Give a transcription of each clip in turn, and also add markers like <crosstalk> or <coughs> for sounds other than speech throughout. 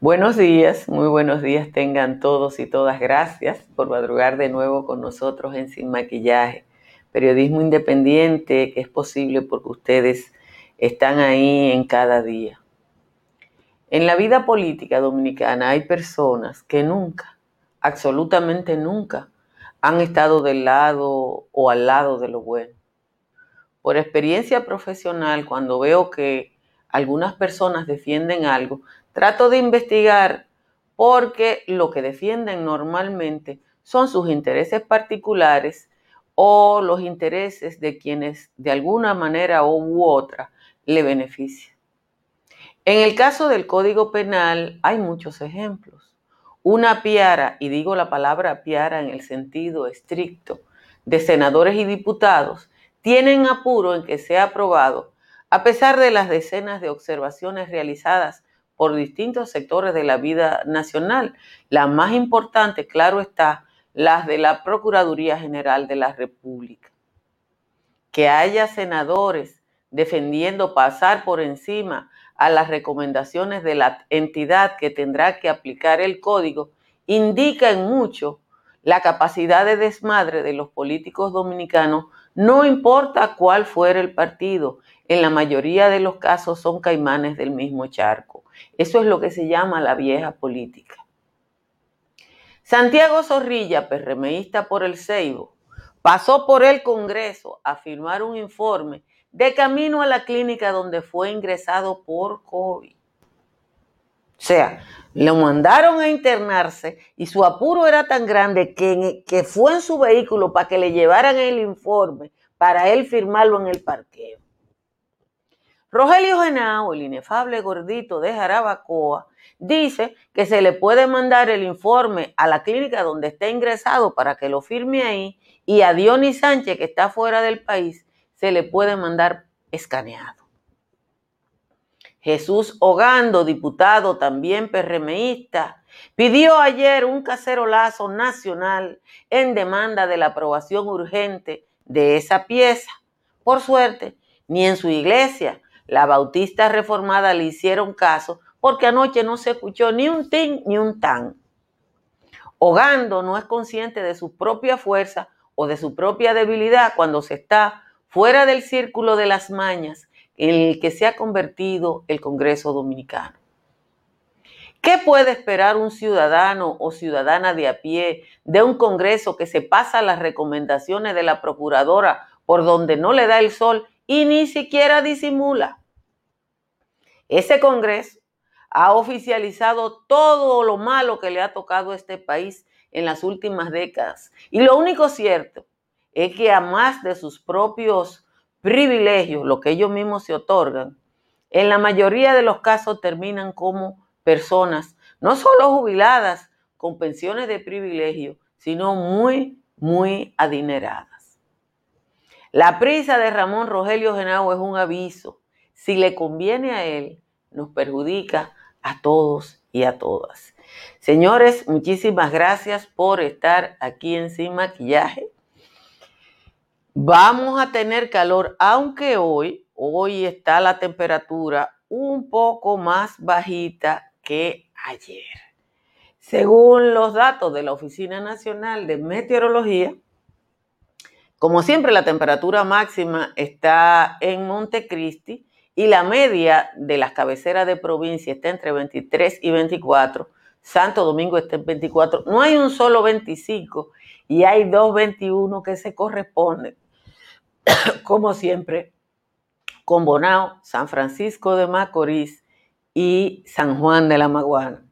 Buenos días, muy buenos días tengan todos y todas. Gracias por madrugar de nuevo con nosotros en Sin Maquillaje. Periodismo independiente que es posible porque ustedes están ahí en cada día. En la vida política dominicana hay personas que nunca, absolutamente nunca, han estado del lado o al lado de lo bueno. Por experiencia profesional, cuando veo que algunas personas defienden algo, Trato de investigar porque lo que defienden normalmente son sus intereses particulares o los intereses de quienes de alguna manera u otra le benefician. En el caso del Código Penal hay muchos ejemplos. Una piara, y digo la palabra piara en el sentido estricto, de senadores y diputados, tienen apuro en que sea aprobado, a pesar de las decenas de observaciones realizadas por distintos sectores de la vida nacional. La más importante, claro está, las de la Procuraduría General de la República. Que haya senadores defendiendo pasar por encima a las recomendaciones de la entidad que tendrá que aplicar el código, indica en mucho la capacidad de desmadre de los políticos dominicanos, no importa cuál fuera el partido, en la mayoría de los casos son caimanes del mismo charco. Eso es lo que se llama la vieja política. Santiago Zorrilla, PRMista por el Ceibo, pasó por el Congreso a firmar un informe de camino a la clínica donde fue ingresado por COVID. O sea, lo mandaron a internarse y su apuro era tan grande que, que fue en su vehículo para que le llevaran el informe para él firmarlo en el parqueo. Rogelio Genao, el inefable gordito de Jarabacoa, dice que se le puede mandar el informe a la clínica donde está ingresado para que lo firme ahí y a Dionis Sánchez, que está fuera del país, se le puede mandar escaneado. Jesús Hogando, diputado también PRMista, pidió ayer un cacerolazo nacional en demanda de la aprobación urgente de esa pieza. Por suerte, ni en su iglesia la Bautista Reformada le hicieron caso porque anoche no se escuchó ni un tin ni un tan. Hogando no es consciente de su propia fuerza o de su propia debilidad cuando se está fuera del círculo de las mañas en el que se ha convertido el Congreso Dominicano. ¿Qué puede esperar un ciudadano o ciudadana de a pie de un Congreso que se pasa las recomendaciones de la Procuradora por donde no le da el sol y ni siquiera disimula. Ese Congreso ha oficializado todo lo malo que le ha tocado a este país en las últimas décadas. Y lo único cierto es que a más de sus propios privilegios, lo que ellos mismos se otorgan, en la mayoría de los casos terminan como personas no solo jubiladas con pensiones de privilegio, sino muy, muy adineradas. La prisa de Ramón Rogelio Genao es un aviso. Si le conviene a él, nos perjudica a todos y a todas. Señores, muchísimas gracias por estar aquí en Sin Maquillaje. Vamos a tener calor, aunque hoy, hoy está la temperatura un poco más bajita que ayer. Según los datos de la Oficina Nacional de Meteorología, como siempre, la temperatura máxima está en Montecristi y la media de las cabeceras de provincia está entre 23 y 24. Santo Domingo está en 24. No hay un solo 25 y hay dos 21 que se corresponden, <coughs> como siempre, con Bonao, San Francisco de Macorís y San Juan de la Maguana.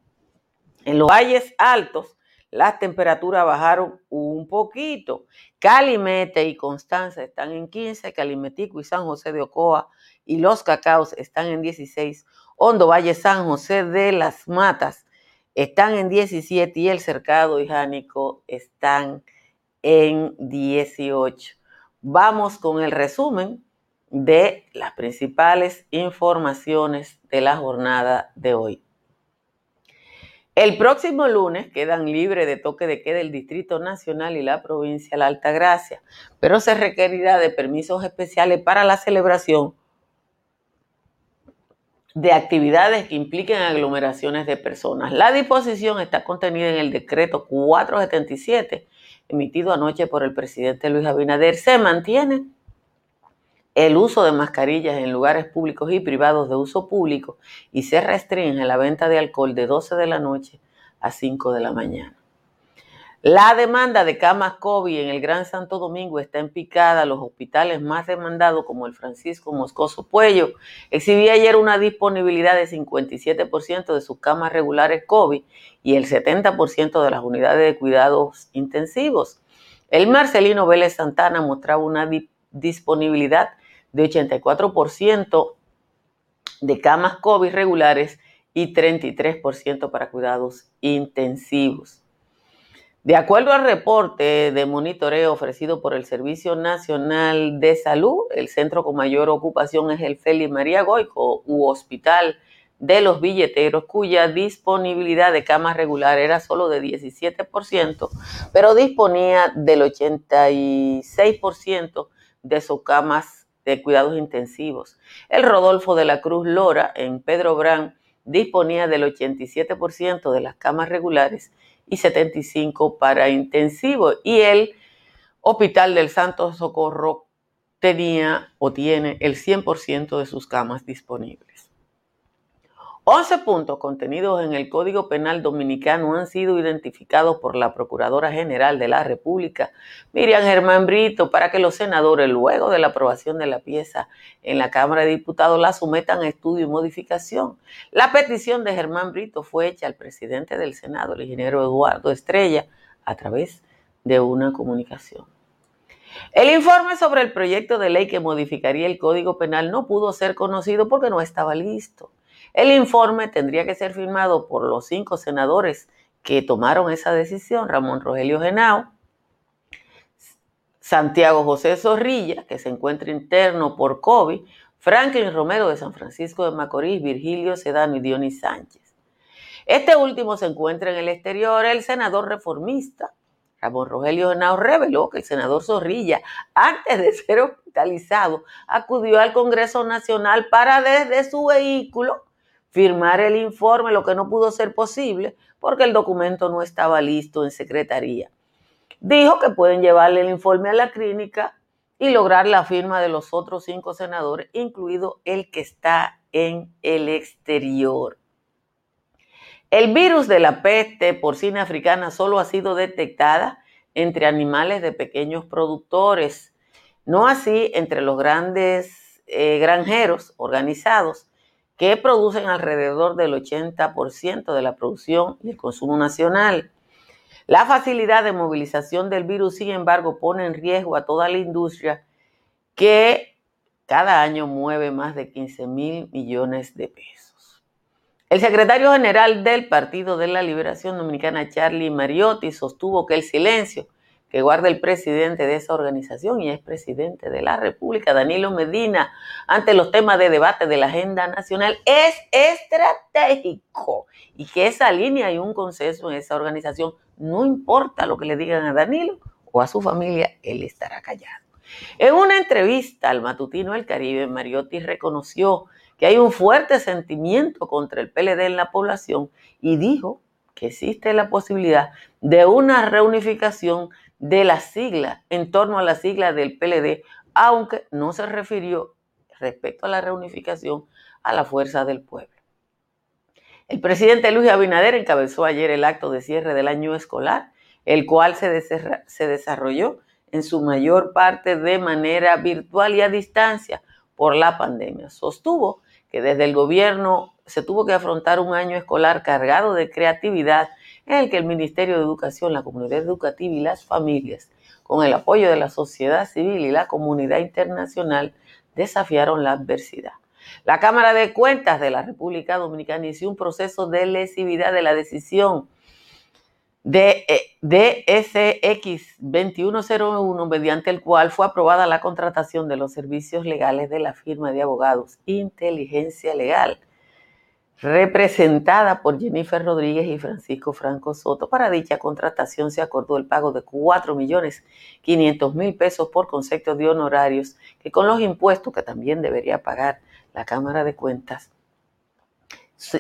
En los valles altos, las temperaturas bajaron un poquito. Calimete y Constanza están en 15, Calimetico y San José de Ocoa y Los Cacaos están en 16. Hondo Valle San José de las Matas están en 17 y el Cercado y Jánico están en 18. Vamos con el resumen de las principales informaciones de la jornada de hoy. El próximo lunes quedan libres de toque de queda el Distrito Nacional y la provincia de la Altagracia, pero se requerirá de permisos especiales para la celebración de actividades que impliquen aglomeraciones de personas. La disposición está contenida en el decreto 477 emitido anoche por el presidente Luis Abinader. Se mantiene el uso de mascarillas en lugares públicos y privados de uso público y se restringe la venta de alcohol de 12 de la noche a 5 de la mañana. La demanda de camas COVID en el Gran Santo Domingo está en picada. Los hospitales más demandados, como el Francisco Moscoso Puello, exhibía ayer una disponibilidad de 57% de sus camas regulares COVID y el 70% de las unidades de cuidados intensivos. El Marcelino Vélez Santana mostraba una disponibilidad de 84% de camas COVID regulares y 33% para cuidados intensivos. De acuerdo al reporte de monitoreo ofrecido por el Servicio Nacional de Salud, el centro con mayor ocupación es el Félix María Goico u Hospital de los Billeteros, cuya disponibilidad de camas regular era solo de 17%, pero disponía del 86% de sus camas de cuidados intensivos. El Rodolfo de la Cruz Lora en Pedro Brán disponía del 87% de las camas regulares y 75 para intensivo y el Hospital del Santo Socorro tenía o tiene el 100% de sus camas disponibles. 11 puntos contenidos en el Código Penal Dominicano han sido identificados por la Procuradora General de la República, Miriam Germán Brito, para que los senadores, luego de la aprobación de la pieza en la Cámara de Diputados, la sometan a estudio y modificación. La petición de Germán Brito fue hecha al presidente del Senado, el ingeniero Eduardo Estrella, a través de una comunicación. El informe sobre el proyecto de ley que modificaría el Código Penal no pudo ser conocido porque no estaba listo. El informe tendría que ser firmado por los cinco senadores que tomaron esa decisión, Ramón Rogelio Genao, Santiago José Zorrilla, que se encuentra interno por COVID, Franklin Romero de San Francisco de Macorís, Virgilio Sedano y Dionis Sánchez. Este último se encuentra en el exterior. El senador reformista Ramón Rogelio Genao reveló que el senador Zorrilla, antes de ser hospitalizado, acudió al Congreso Nacional para desde su vehículo firmar el informe, lo que no pudo ser posible porque el documento no estaba listo en secretaría. Dijo que pueden llevarle el informe a la clínica y lograr la firma de los otros cinco senadores, incluido el que está en el exterior. El virus de la peste porcina africana solo ha sido detectada entre animales de pequeños productores, no así entre los grandes eh, granjeros organizados que producen alrededor del 80% de la producción y el consumo nacional. La facilidad de movilización del virus, sin embargo, pone en riesgo a toda la industria que cada año mueve más de 15 mil millones de pesos. El secretario general del Partido de la Liberación Dominicana, Charlie Mariotti, sostuvo que el silencio que guarda el presidente de esa organización y es presidente de la República, Danilo Medina, ante los temas de debate de la agenda nacional, es estratégico y que esa línea y un consenso en esa organización, no importa lo que le digan a Danilo o a su familia, él estará callado. En una entrevista al matutino El Caribe, Mariotti reconoció que hay un fuerte sentimiento contra el PLD en la población y dijo que existe la posibilidad de una reunificación de la sigla, en torno a la sigla del PLD, aunque no se refirió respecto a la reunificación a la fuerza del pueblo. El presidente Luis Abinader encabezó ayer el acto de cierre del año escolar, el cual se, se desarrolló en su mayor parte de manera virtual y a distancia por la pandemia. Sostuvo que desde el gobierno se tuvo que afrontar un año escolar cargado de creatividad en el que el Ministerio de Educación, la comunidad educativa y las familias, con el apoyo de la sociedad civil y la comunidad internacional, desafiaron la adversidad. La Cámara de Cuentas de la República Dominicana inició un proceso de lesividad de la decisión de DSX 2101, mediante el cual fue aprobada la contratación de los servicios legales de la firma de abogados Inteligencia Legal representada por Jennifer Rodríguez y Francisco Franco Soto. Para dicha contratación se acordó el pago de 4.500.000 pesos por concepto de honorarios, que con los impuestos que también debería pagar la Cámara de Cuentas,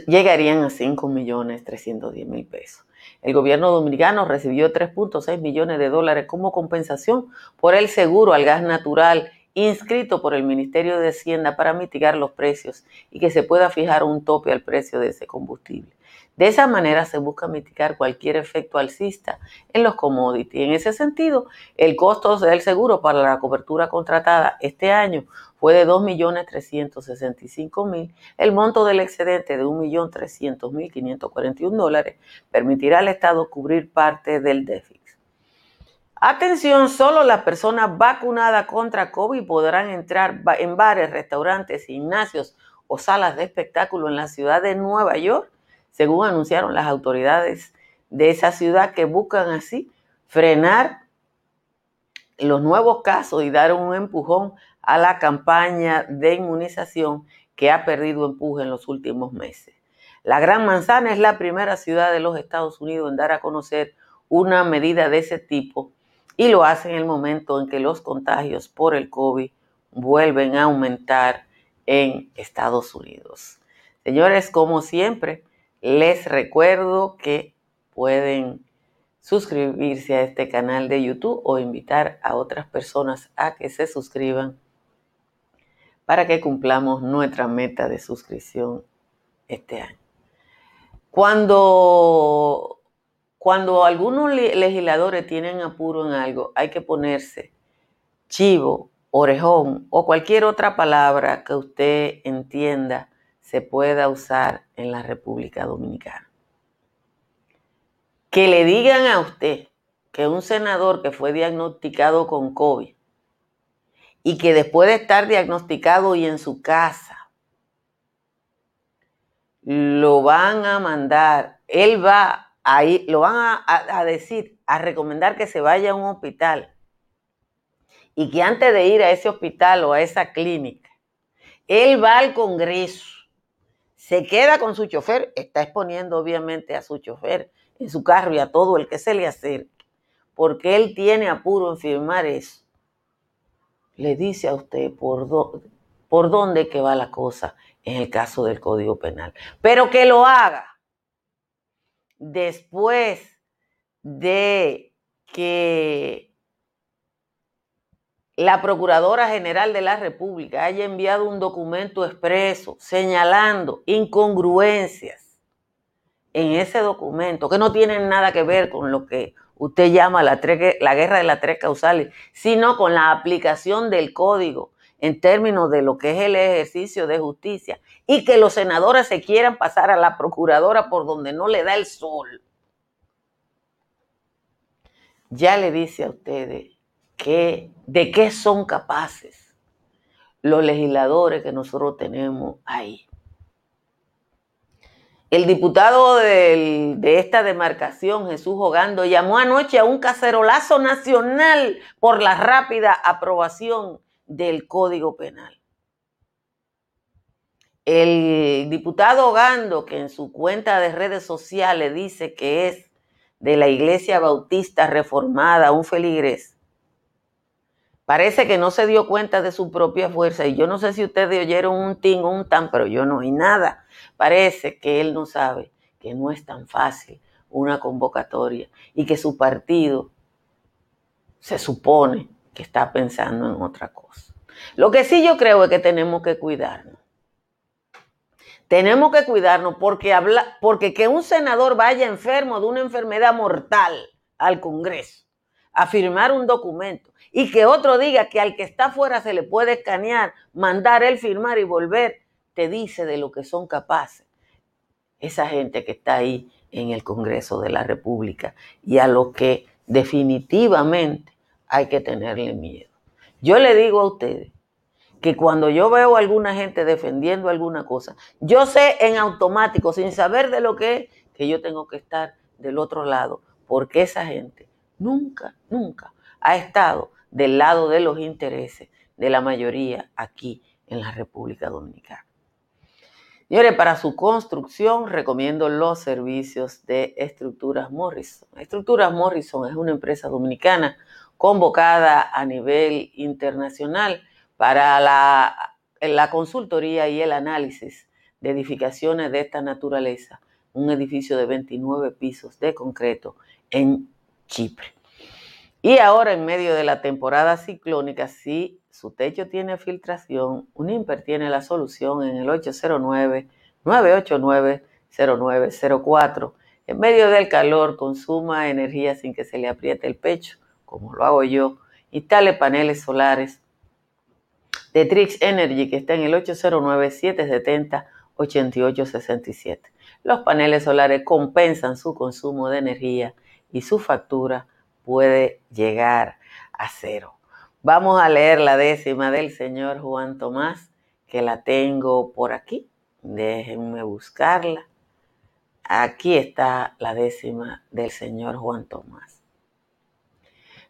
llegarían a 5.310.000 pesos. El gobierno dominicano recibió 3.6 millones de dólares como compensación por el seguro al gas natural inscrito por el Ministerio de Hacienda para mitigar los precios y que se pueda fijar un tope al precio de ese combustible. De esa manera se busca mitigar cualquier efecto alcista en los commodities. En ese sentido, el costo del seguro para la cobertura contratada este año fue de 2.365.000. El monto del excedente de 1.300.541 dólares permitirá al Estado cubrir parte del déficit. Atención, solo las personas vacunadas contra COVID podrán entrar en bares, restaurantes, gimnasios o salas de espectáculo en la ciudad de Nueva York, según anunciaron las autoridades de esa ciudad que buscan así frenar los nuevos casos y dar un empujón a la campaña de inmunización que ha perdido empuje en los últimos meses. La Gran Manzana es la primera ciudad de los Estados Unidos en dar a conocer una medida de ese tipo y lo hace en el momento en que los contagios por el COVID vuelven a aumentar en Estados Unidos. Señores, como siempre, les recuerdo que pueden suscribirse a este canal de YouTube o invitar a otras personas a que se suscriban para que cumplamos nuestra meta de suscripción este año. Cuando cuando algunos legisladores tienen apuro en algo, hay que ponerse chivo, orejón o cualquier otra palabra que usted entienda se pueda usar en la República Dominicana. Que le digan a usted que un senador que fue diagnosticado con COVID y que después de estar diagnosticado y en su casa, lo van a mandar, él va ahí lo van a, decir, a recomendar que se vaya a un hospital. Y que antes de ir a ese hospital o a esa clínica, él va al Congreso, se queda con su chofer, está exponiendo obviamente a su chofer en su carro y a todo el que se le acerque, porque él tiene apuro en firmar eso. Le dice a usted por, por dónde que va la cosa en el caso del Código Penal, pero que lo haga después de que la Procuradora General de la República haya enviado un documento expreso señalando incongruencias en ese documento que no tienen nada que ver con lo que usted llama la, la guerra de las tres causales, sino con la aplicación del código en términos de lo que es el ejercicio de justicia y que los senadores se quieran pasar a la procuradora por donde no le da el sol. Ya le dice a ustedes que, de qué son capaces los legisladores que nosotros tenemos ahí. El diputado de esta demarcación, Jesús Hogando, llamó anoche a un cacerolazo nacional por la rápida aprobación del Código Penal. El diputado Gando, que en su cuenta de redes sociales dice que es de la Iglesia Bautista Reformada, un feligrés, parece que no se dio cuenta de su propia fuerza. Y yo no sé si ustedes oyeron un ting o un tan, pero yo no oí nada. Parece que él no sabe que no es tan fácil una convocatoria y que su partido se supone que está pensando en otra cosa. Lo que sí yo creo es que tenemos que cuidarnos. Tenemos que cuidarnos porque, habla, porque que un senador vaya enfermo de una enfermedad mortal al Congreso a firmar un documento y que otro diga que al que está afuera se le puede escanear, mandar él firmar y volver, te dice de lo que son capaces esa gente que está ahí en el Congreso de la República y a lo que definitivamente hay que tenerle miedo. Yo le digo a ustedes que cuando yo veo a alguna gente defendiendo alguna cosa, yo sé en automático, sin saber de lo que es, que yo tengo que estar del otro lado, porque esa gente nunca, nunca ha estado del lado de los intereses de la mayoría aquí en la República Dominicana. Señores, para su construcción recomiendo los servicios de Estructuras Morrison. Estructuras Morrison es una empresa dominicana convocada a nivel internacional para la, consultoría y el análisis de edificaciones de esta naturaleza, un edificio de 29 pisos de concreto en Chipre. Y ahora en medio de la temporada ciclónica, si su techo tiene filtración, Unimper tiene la solución en el 809-989-0904. En medio del calor, consuma energía sin que se le apriete el pecho, como lo hago yo. Instale paneles solares de Trix Energy, que está en el 809-770-8867. Los paneles solares compensan su consumo de energía y su factura puede llegar a cero. Vamos a leer la décima del señor Juan Tomás, que la tengo por aquí. Déjenme buscarla. Aquí está la décima del señor Juan Tomás.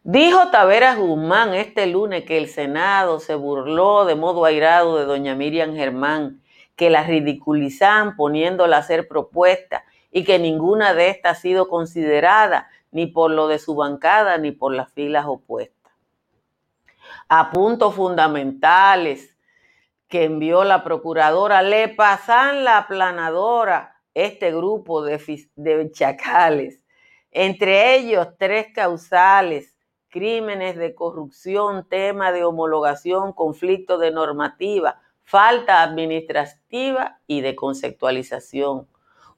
Dijo Taveras Guzmán este lunes que el Senado se burló de modo airado de doña Miriam Germán, que la ridiculizaban poniéndola a hacer propuestas y que ninguna de estas ha sido considerada ni por lo de su bancada ni por las filas opuestas. A puntos fundamentales que envió la procuradora, le pasan la aplanadora este grupo de chacales, entre ellos tres causales crímenes de corrupción, tema de homologación, conflicto de normativa, falta administrativa y de conceptualización.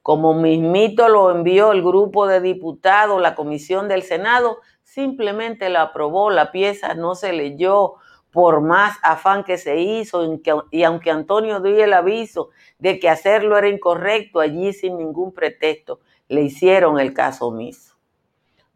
Como mismito lo envió el grupo de diputados, la comisión del Senado simplemente la aprobó, la pieza no se leyó por más afán que se hizo y aunque Antonio dio el aviso de que hacerlo era incorrecto, allí sin ningún pretexto le hicieron el caso omiso.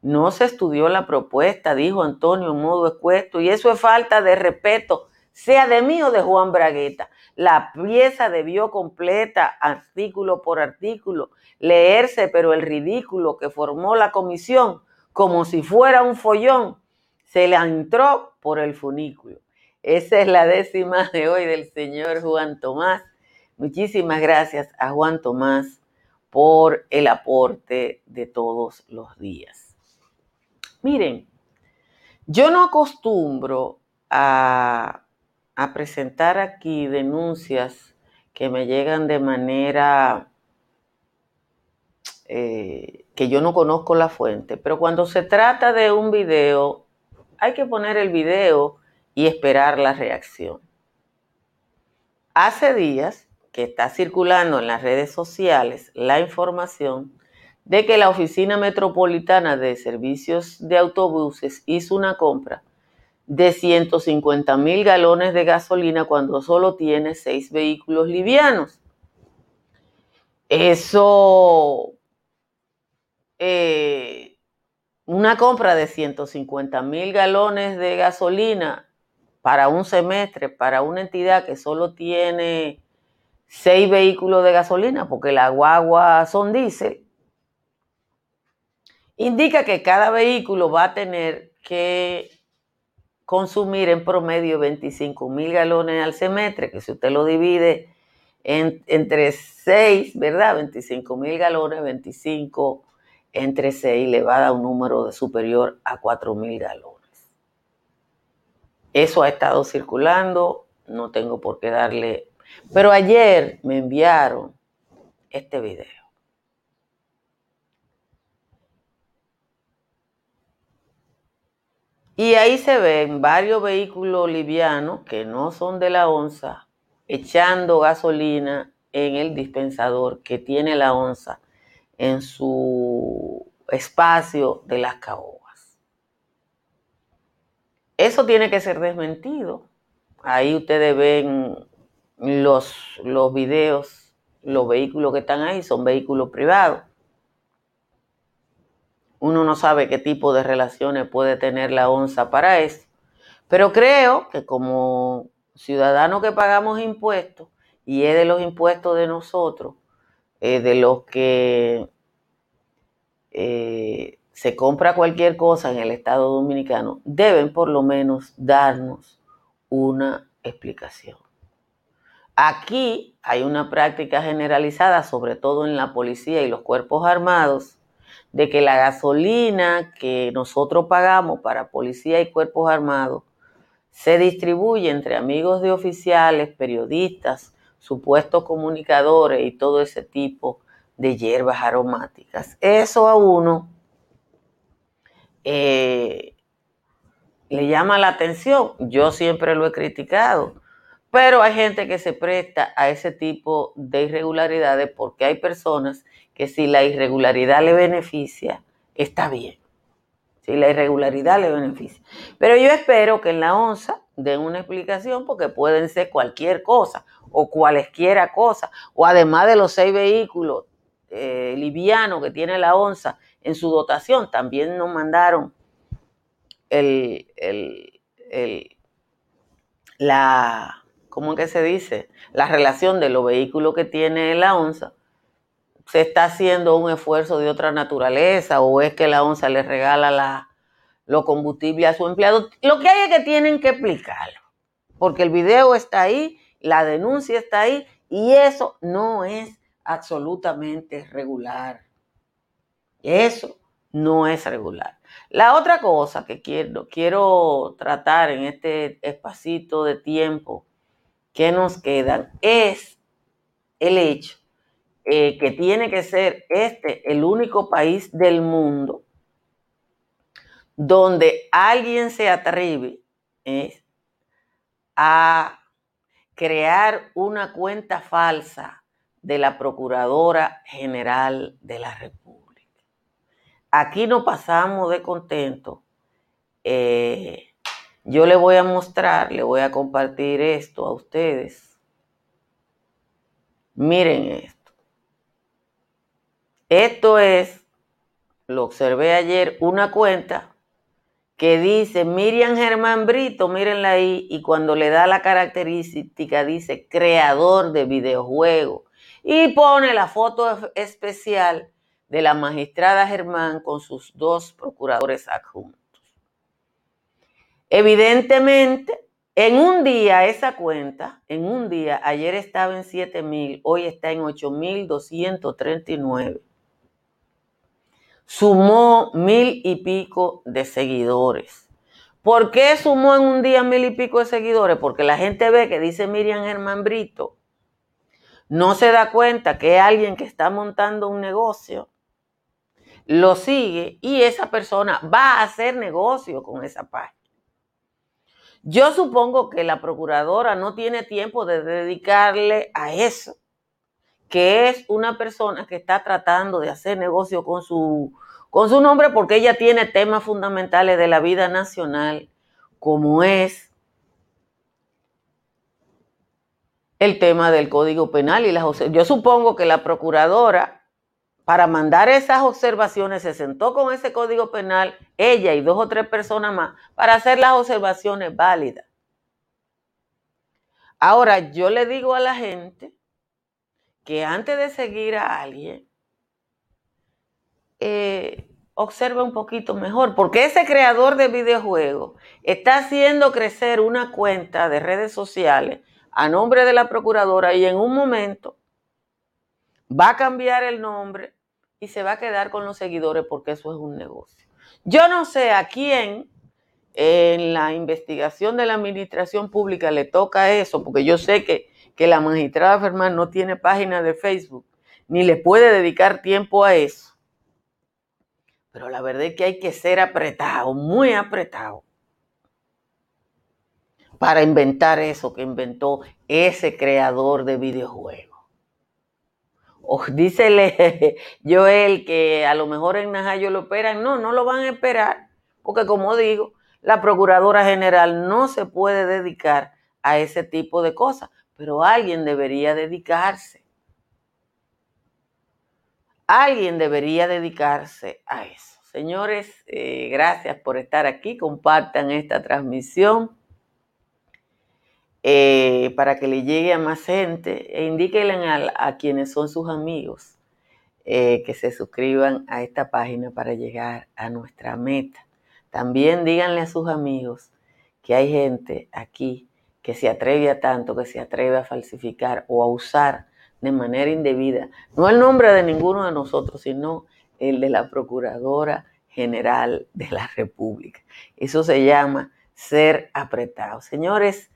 No se estudió la propuesta, dijo Antonio en modo escuesto, y eso es falta de respeto, sea de mí o de Juan Bragueta. La pieza debió completa, artículo por artículo, leerse, pero el ridículo que formó la comisión, como si fuera un follón, se le entró por el funículo. Esa es la décima de hoy del señor Juan Tomás. Muchísimas gracias a Juan Tomás por el aporte de todos los días. Miren, yo no acostumbro a, presentar aquí denuncias que me llegan de manera eh, que yo no conozco la fuente, pero cuando se trata de un video, hay que poner el video y esperar la reacción. Hace días que está circulando en las redes sociales la información de que la Oficina Metropolitana de Servicios de Autobuses hizo una compra de 150 mil galones de gasolina cuando solo tiene seis vehículos livianos. Eso, eh, una compra de 150 mil galones de gasolina para un semestre, para una entidad que solo tiene seis vehículos de gasolina, porque la guagua son diésel, indica que cada vehículo va a tener que consumir en promedio 25 mil galones al semestre, que si usted lo divide entre 6, ¿verdad? 25 mil galones, 25 entre 6 le va a dar un número de superior a 4 mil galones. Eso ha estado circulando, no tengo por qué darle. Pero ayer me enviaron este video. Y ahí se ven varios vehículos livianos que no son de la onza echando gasolina en el dispensador que tiene la onza en su espacio de las caobas. Eso tiene que ser desmentido. Ahí ustedes ven los, los videos, los vehículos que están ahí son vehículos privados. Uno no sabe qué tipo de relaciones puede tener la onza para eso. Pero creo que como ciudadanos que pagamos impuestos, y es de los impuestos de nosotros, eh, de los que eh, se compra cualquier cosa en el Estado Dominicano, deben por lo menos darnos una explicación. Aquí hay una práctica generalizada, sobre todo en la policía y los cuerpos armados, de que la gasolina que nosotros pagamos para policía y cuerpos armados se distribuye entre amigos de oficiales, periodistas, supuestos comunicadores y todo ese tipo de hierbas aromáticas. Eso a uno eh, le llama la atención. Yo siempre lo he criticado. Pero hay gente que se presta a ese tipo de irregularidades porque hay personas que si la irregularidad le beneficia, está bien. Si la irregularidad le beneficia. Pero yo espero que en la onza den una explicación porque pueden ser cualquier cosa o cualesquiera cosa. O además de los seis vehículos eh, livianos que tiene la onza en su dotación, también nos mandaron el, el, la, ¿cómo que se dice? La relación de los vehículos que tiene la onza, se está haciendo un esfuerzo de otra naturaleza o es que la onza le regala la, lo combustible a su empleado. Lo que hay es que tienen que explicarlo, porque el video está ahí, la denuncia está ahí y eso no es absolutamente regular. Eso no es regular. La otra cosa que quiero, quiero tratar en este espacito de tiempo que nos quedan es el hecho eh, que tiene que ser este el único país del mundo donde alguien se atreve eh, a crear una cuenta falsa de la Procuradora General de la República. Aquí no pasamos de contento. Eh, yo le voy a mostrar, le voy a compartir esto a ustedes. Miren esto. Esto es, lo observé ayer, una cuenta que dice Miriam Germán Brito, mírenla ahí, y cuando le da la característica dice creador de videojuegos. Y pone la foto especial de la magistrada Germán con sus dos procuradores adjuntos. Evidentemente, en un día esa cuenta, en un día, ayer estaba en 7 mil, hoy está en 8 mil 239. Sumó mil y pico de seguidores. ¿Por qué sumó en un día mil y pico de seguidores? Porque la gente ve que dice Miriam Germán Brito, no se da cuenta que es alguien que está montando un negocio, lo sigue y esa persona va a hacer negocio con esa página. Yo supongo que la procuradora no tiene tiempo de dedicarle a eso, que es una persona que está tratando de hacer negocio con su, con su nombre porque ella tiene temas fundamentales de la vida nacional, como es el tema del Código Penal y las yo supongo que la procuradora para mandar esas observaciones, se sentó con ese código penal, ella y dos o tres personas más, para hacer las observaciones válidas. Ahora, yo le digo a la gente que antes de seguir a alguien, eh, observe un poquito mejor, porque ese creador de videojuegos está haciendo crecer una cuenta de redes sociales a nombre de la procuradora y en un momento va a cambiar el nombre y se va a quedar con los seguidores porque eso es un negocio. Yo no sé a quién en la investigación de la administración pública le toca eso, porque yo sé que, que la magistrada Fermán no tiene página de Facebook, ni le puede dedicar tiempo a eso. Pero la verdad es que hay que ser apretado, muy apretado, para inventar eso que inventó ese creador de videojuegos. O dícele Joel <laughs> que a lo mejor en Najayo lo esperan. No, no lo van a esperar. Porque como digo, la Procuradora General no se puede dedicar a ese tipo de cosas. Pero alguien debería dedicarse. Alguien debería dedicarse a eso. Señores, eh, gracias por estar aquí. Compartan esta transmisión. eh, para que le llegue a más gente e indíquenle a, a quienes son sus amigos eh, que se suscriban a esta página para llegar a nuestra meta. También díganle a sus amigos que hay gente aquí que se atreve a tanto, que se atreve a falsificar o a usar de manera indebida, no el nombre de ninguno de nosotros, sino el de la Procuradora General de la República. Eso se llama ser apretado. Señores,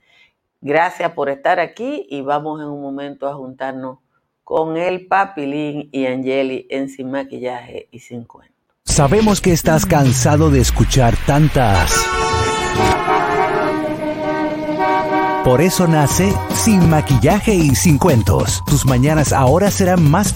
gracias por estar aquí y vamos en un momento a juntarnos con el Papilín y Angeli en Sin Maquillaje y Sin Cuento. Sabemos que estás cansado de escuchar tantas. Por eso nace Sin Maquillaje y Sin Cuentos. Tus mañanas ahora serán más